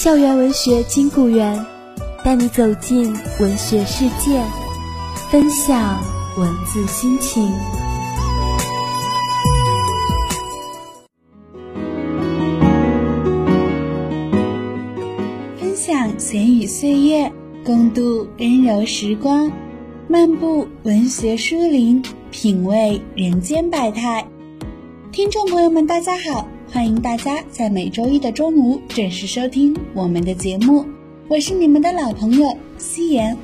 校园文学金谷园，带你走进文学世界，分享文字心情。分享闲语岁月，共度温柔时光，漫步文学书林，品味人间百态。听众朋友们，大家好。欢迎大家在每周一的中午准时收听我们的节目，我是你们的老朋友夕颜。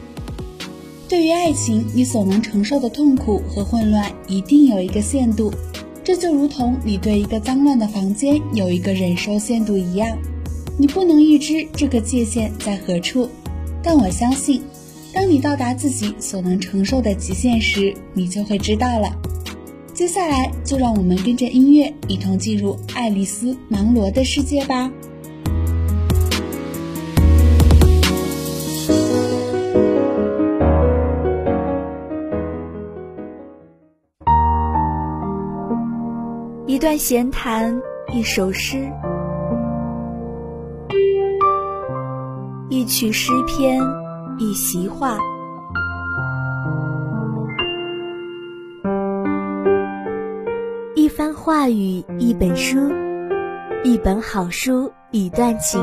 对于爱情，你所能承受的痛苦和混乱一定有一个限度，这就如同你对一个脏乱的房间有一个忍受限度一样，你不能预知这个界限在何处，但我相信，当你到达自己所能承受的极限时，你就会知道了。接下来，就让我们跟着音乐一同进入爱丽丝·芒罗的世界吧。一段闲谈，一首诗，一曲诗篇，一席话。话语，一本书，一本好书，一段情，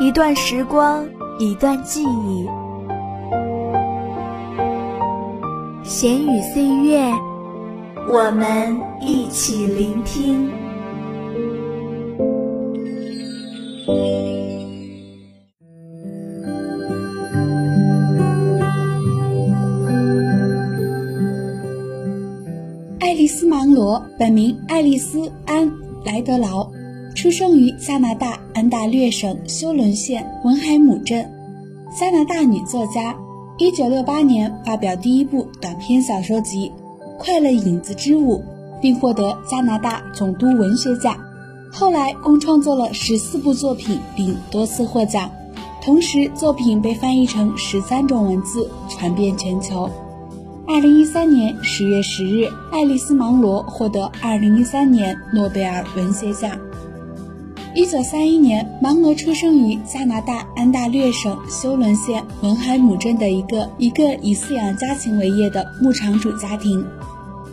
一段时光，一段记忆，闲语岁月，我们一起聆听。爱丽丝·芒罗本名爱丽丝·安·莱德劳，出生于加拿大安大略省休伦县文海姆镇，加拿大女作家。1968年发表第一部短篇小说集《快乐影子之舞》，并获得加拿大总督文学奖。后来共创作了十四部作品，并多次获奖。同时，作品被翻译成十三种文字，传遍全球。二零一三年十月十日，爱丽丝·芒罗获得二零一三年诺贝尔文学奖。一九三一年，芒罗出生于加拿大安大略省休伦县文海姆镇的一个一个以饲养家禽为业的牧场主家庭。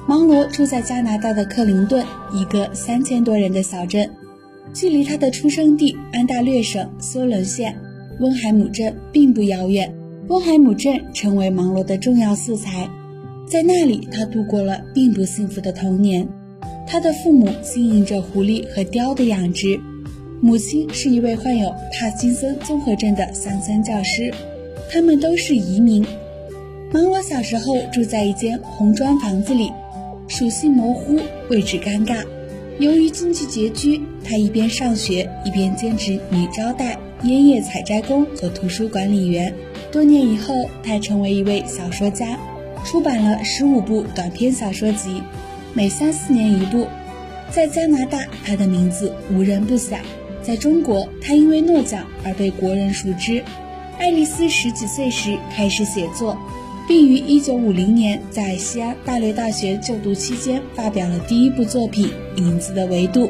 芒罗住在加拿大的克林顿，一个三千多人的小镇，距离他的出生地安大略省休伦县温海姆镇并不遥远。温海姆镇成为芒罗的重要素材。在那里，他度过了并不幸福的童年。他的父母经营着狐狸和雕的养殖，母亲是一位患有帕金森综合症的乡村教师，他们都是移民。芒罗小时候住在一间红砖房子里，属性模糊，位置尴尬。由于经济拮据，他一边上学一边兼职女招待、烟叶采摘工和图书管理员。多年以后，他成为一位小说家。出版了十五部短篇小说集，每三四年一部。在加拿大，他的名字无人不晓；在中国，他因为诺奖而被国人熟知。爱丽丝十几岁时开始写作，并于1950年在西安大略大学就读期间发表了第一部作品《影子的维度》。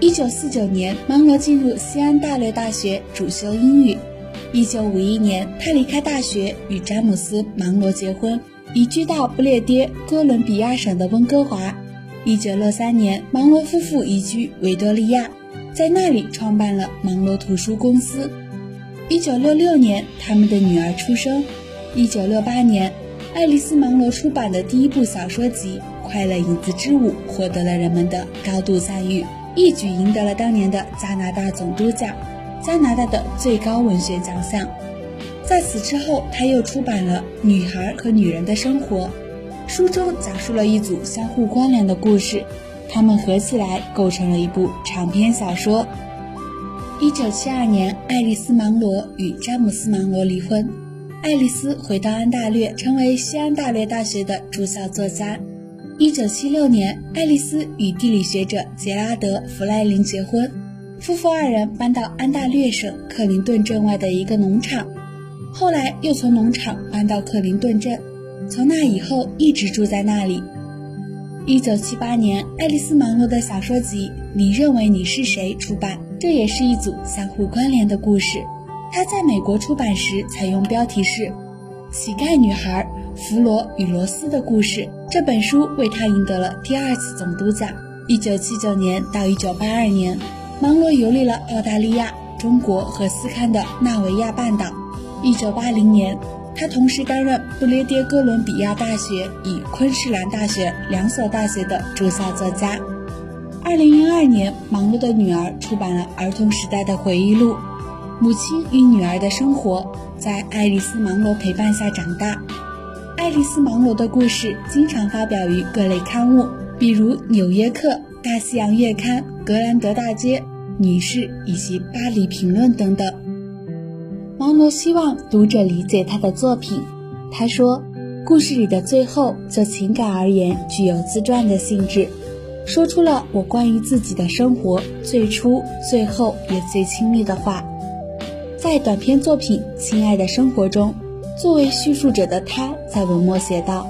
1949年，芒罗进入西安大略大学主修英语。一九五一年，他离开大学，与詹姆斯·芒罗结婚，移居到不列颠哥伦比亚省的温哥华。一九六三年，芒罗夫妇移居维多利亚，在那里创办了芒罗图书公司。一九六六年，他们的女儿出生。一九六八年，爱丽丝·芒罗出版的第一部小说集《快乐影子之舞》获得了人们的高度赞誉，一举赢得了当年的加拿大总督奖，加拿大的最高文学奖项。在此之后，他又出版了《女孩和女人的生活》，书中讲述了一组相互关联的故事，他们合起来构成了一部长篇小说。一九七二年，爱丽丝·芒罗与詹姆斯·芒罗离婚，爱丽丝回到安大略，成为西安大略大学的驻校作家。一九七六年，爱丽丝与地理学者杰拉德·弗莱林结婚，夫妇二人搬到安大略省克林顿镇外的一个农场，后来又从农场搬到克林顿镇，从那以后一直住在那里。一九七八年，爱丽丝·芒罗的小说集《你认为你是谁》出版。这也是一组相互关联的故事。他在美国出版时采用标题是《乞丐女孩弗罗与罗斯的故事》。这本书为他赢得了第二次总督奖。一九七九年到一九八二年，芒罗游历了澳大利亚、中国和斯堪的纳维亚半岛。一九八零年，他同时担任不列颠哥伦比亚大学与昆士兰大学两所大学的驻校作家。二零零二年，芒罗的女儿出版了儿童时代的回忆录《母亲与女儿的生活》。在爱丽丝·芒罗陪伴下长大，爱丽丝·芒罗的故事经常发表于各类刊物，比如《纽约客》《大西洋月刊》《格兰德大街》《女士》以及《巴黎评论》等等。毛罗希望读者理解他的作品。他说：“故事里的最后，就情感而言，具有自传的性质。”说出了我关于自己的生活最初、最后也最亲密的话。在短篇作品《亲爱的生活》中，作为叙述者的他在文末写道：“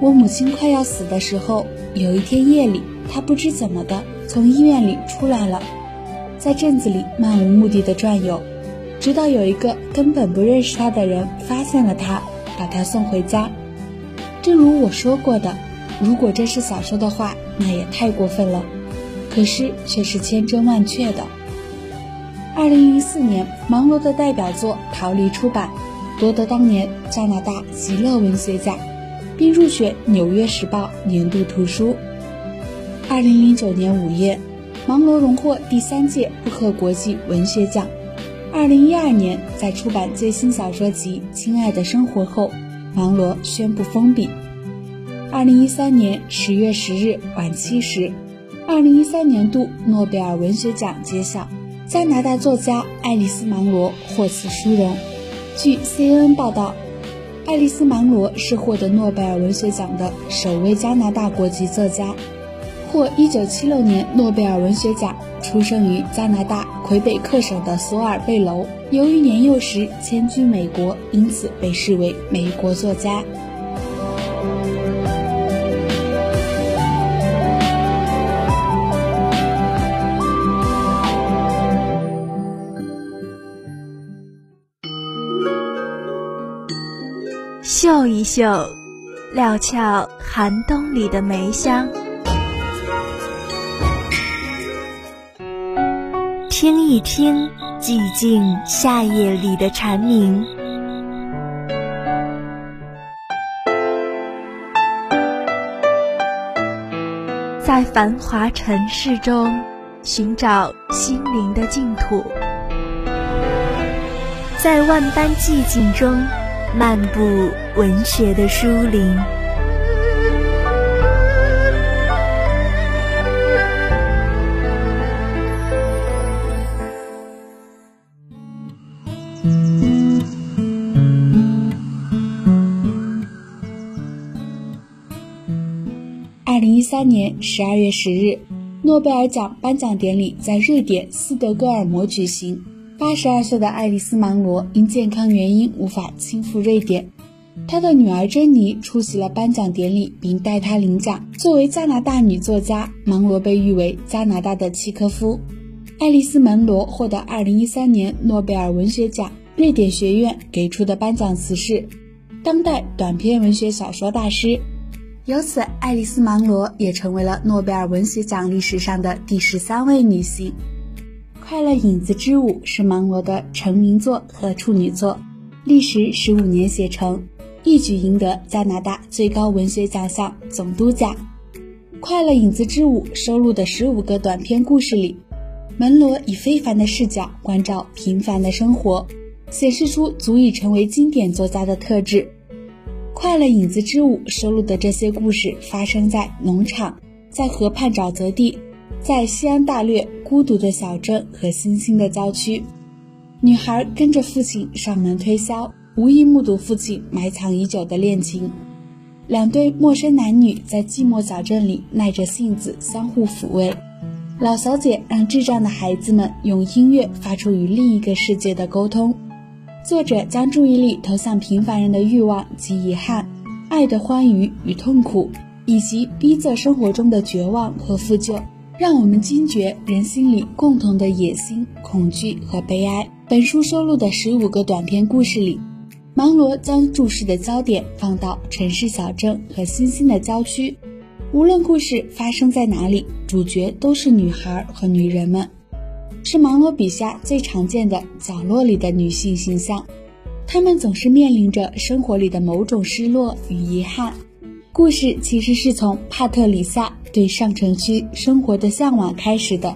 我母亲快要死的时候，有一天夜里，他不知怎么的从医院里出来了，在镇子里漫无目的的转悠，直到有一个根本不认识他的人发现了他，把他送回家。正如我说过的。”如果这是小说的话，那也太过分了，可是却是千真万确的。二零零四年，芒罗的代表作《逃离》出版，夺得当年加拿大极乐文学奖，并入选《纽约时报》年度图书。二零零九年五月，芒罗荣获第三届布克国际文学奖。二零一二年，在出版最新小说集《亲爱的生活》后，芒罗宣布封笔。二零一三年十月十日晚七时，二零一三年度诺贝尔文学奖揭晓，加拿大作家爱丽丝·芒罗获此殊荣。据 CNN 报道，爱丽丝·芒罗是获得诺贝尔文学奖的首位加拿大国籍作家，获一九七六年诺贝尔文学奖，出生于加拿大魁北克省的索尔贝楼。由于年幼时迁居美国，因此被视为美国作家。嗅一嗅，料峭寒冬里的梅香；听一听，寂静夏夜里的蝉鸣。在繁华尘世中，寻找心灵的净土；在万般寂静中。漫步文学的书林。三年十二月十日，诺贝尔奖颁奖典礼在瑞典斯德哥尔摩举行。八十二岁的爱丽丝·芒罗因健康原因无法亲赴瑞典，她的女儿珍妮出席了颁奖典礼，并代她领奖。作为加拿大女作家，芒罗被誉为加拿大的契科夫。爱丽丝·芒罗获得二零一三年诺贝尔文学奖，瑞典学院给出的颁奖词是：“当代短篇文学小说大师。由此，爱丽丝·芒罗也成为了诺贝尔文学奖历史上的第十三位女性。《快乐影子之舞》是芒罗的成名作和处女作，历时十五年写成，一举赢得加拿大最高文学奖项总督奖。《快乐影子之舞》收录的十五个短篇故事里，门罗以非凡的视角关照平凡的生活，显示出足以成为经典作家的特质。《快乐影子之舞》收录的这些故事发生在农场，在河畔沼泽地，在西安大略孤独的小镇和新兴的郊区。女孩跟着父亲上门推销，无意目睹父亲埋藏已久的恋情。两对陌生男女在寂寞小镇里耐着性子相互抚慰。老小姐让智障的孩子们用音乐发出与另一个世界的沟通。作者将注意力投向平凡人的欲望及遗憾，爱的欢愉与痛苦，以及逼仄生活中的绝望和负疚，让我们惊觉人心里共同的野心、恐惧和悲哀。本书收录的十五个短篇故事里，芒罗将注视的焦点放到城市小镇和新兴的郊区，无论故事发生在哪里，主角都是女孩和女人们。是芒罗笔下最常见的角落里的女性形象，她们总是面临着生活里的某种失落与遗憾。故事其实是从帕特里萨对上城区生活的向往开始的。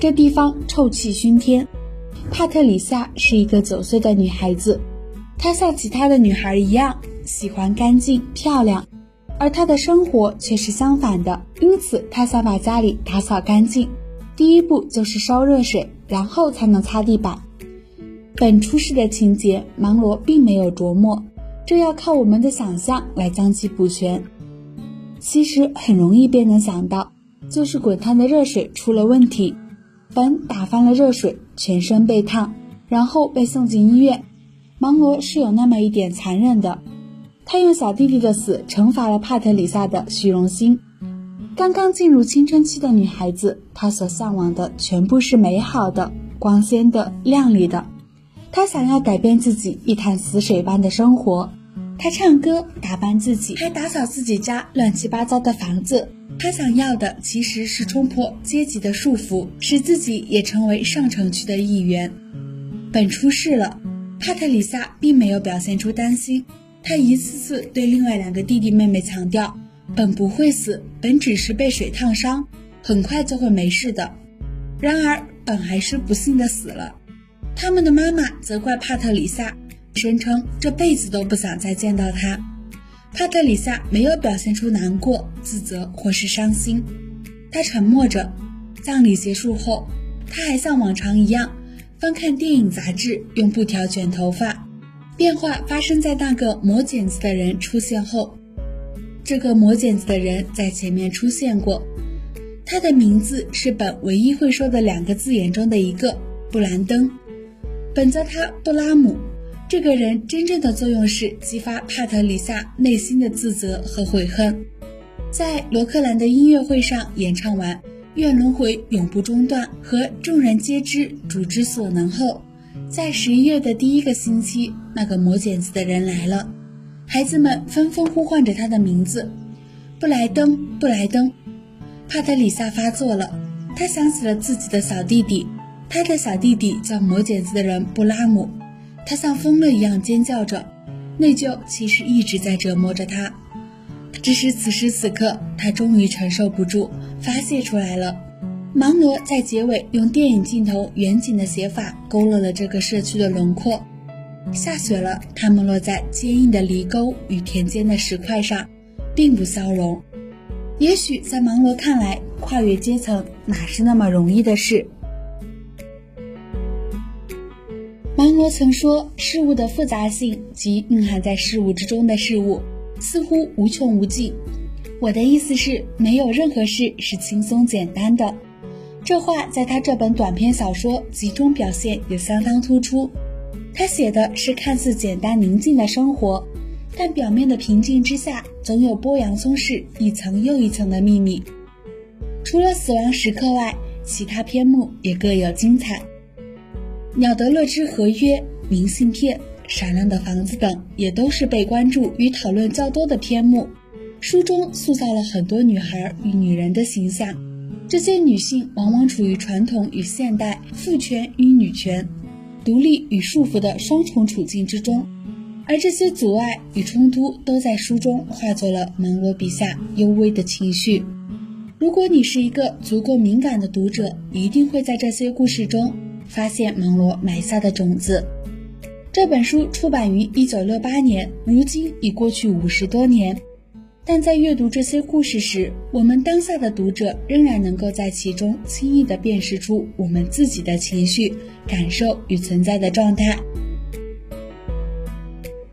这地方臭气熏天。帕特里萨是一个九岁的女孩子，她像其他的女孩一样喜欢干净漂亮，而她的生活却是相反的，因此她想把家里打扫干净。第一步就是烧热水，然后才能擦地板。本出事的情节，芒罗并没有琢磨，这要靠我们的想象来将其补全。其实很容易便能想到，就是滚烫的热水出了问题，本打翻了热水，全身被烫，然后被送进医院。芒罗是有那么一点残忍的，他用小弟弟的死惩罚了帕特里萨的虚荣心。刚刚进入青春期的女孩子，她所向往的全部是美好的、光鲜的、亮丽的。她想要改变自己一潭死水般的生活。她唱歌、打扮自己，还打扫自己家乱七八糟的房子。她想要的其实是冲破阶级的束缚，使自己也成为上城区的一员。本出事了，帕特里萨并没有表现出担心，她一次次对另外两个弟弟妹妹强调。本不会死，本只是被水烫伤，很快就会没事的。然而，本还是不幸的死了。他们的妈妈责怪帕特里萨，声称这辈子都不想再见到他。帕特里萨没有表现出难过、自责或是伤心，他沉默着。葬礼结束后，他还像往常一样翻看电影杂志，用布条卷头发。变化发生在那个磨剪子的人出现后。这个磨剪子的人在前面出现过，他的名字是本唯一会说的两个字眼中的一个——布兰登。本泽他布拉姆。这个人真正的作用是激发帕特里萨内心的自责和悔恨。在罗克兰的音乐会上演唱完《愿轮回永不中断》和《众人皆知主之所能》后，在十一月的第一个星期，那个磨剪子的人来了。孩子们纷纷呼唤着他的名字，布莱登，布莱登。帕特里萨发作了，他想起了自己的小弟弟，他的小弟弟叫磨剪子的人布拉姆。他像疯了一样尖叫着，内疚其实一直在折磨着他。只是此时此刻，他终于承受不住，发泄出来了。芒罗在结尾用电影镜头远景的写法勾勒了这个社区的轮廓。下雪了，它们落在坚硬的犁沟与田间的石块上，并不消融。也许在芒罗看来，跨越阶层哪是那么容易的事？芒罗曾说：“事物的复杂性及蕴含在事物之中的事物，似乎无穷无尽。”我的意思是，没有任何事是轻松简单的。这话在他这本短篇小说集中表现也相当突出。他写的是看似简单宁静的生活，但表面的平静之下，总有剥洋葱式一层又一层的秘密。除了死亡时刻外，其他篇目也各有精彩。《鸟德勒之合约》、明信片、闪亮的房子等，也都是被关注与讨论较多的篇目。书中塑造了很多女孩与女人的形象，这些女性往往处于传统与现代、父权与女权、独立与束缚的双重处境之中，而这些阻碍与冲突都在书中化作了芒罗笔下幽微的情绪。如果你是一个足够敏感的读者，一定会在这些故事中发现芒罗埋下的种子。这本书出版于一九六八年，如今已过去五十多年。但在阅读这些故事时，我们当下的读者仍然能够在其中轻易地辨识出我们自己的情绪、感受与存在的状态。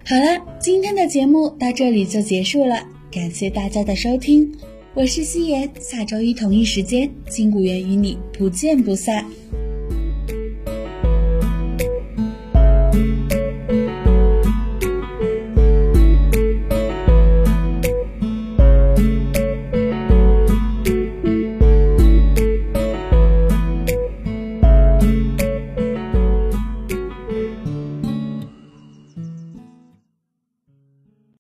好了，今天的节目到这里就结束了，感谢大家的收听，我是夕颜，下周一同一时间，金谷园与你不见不散。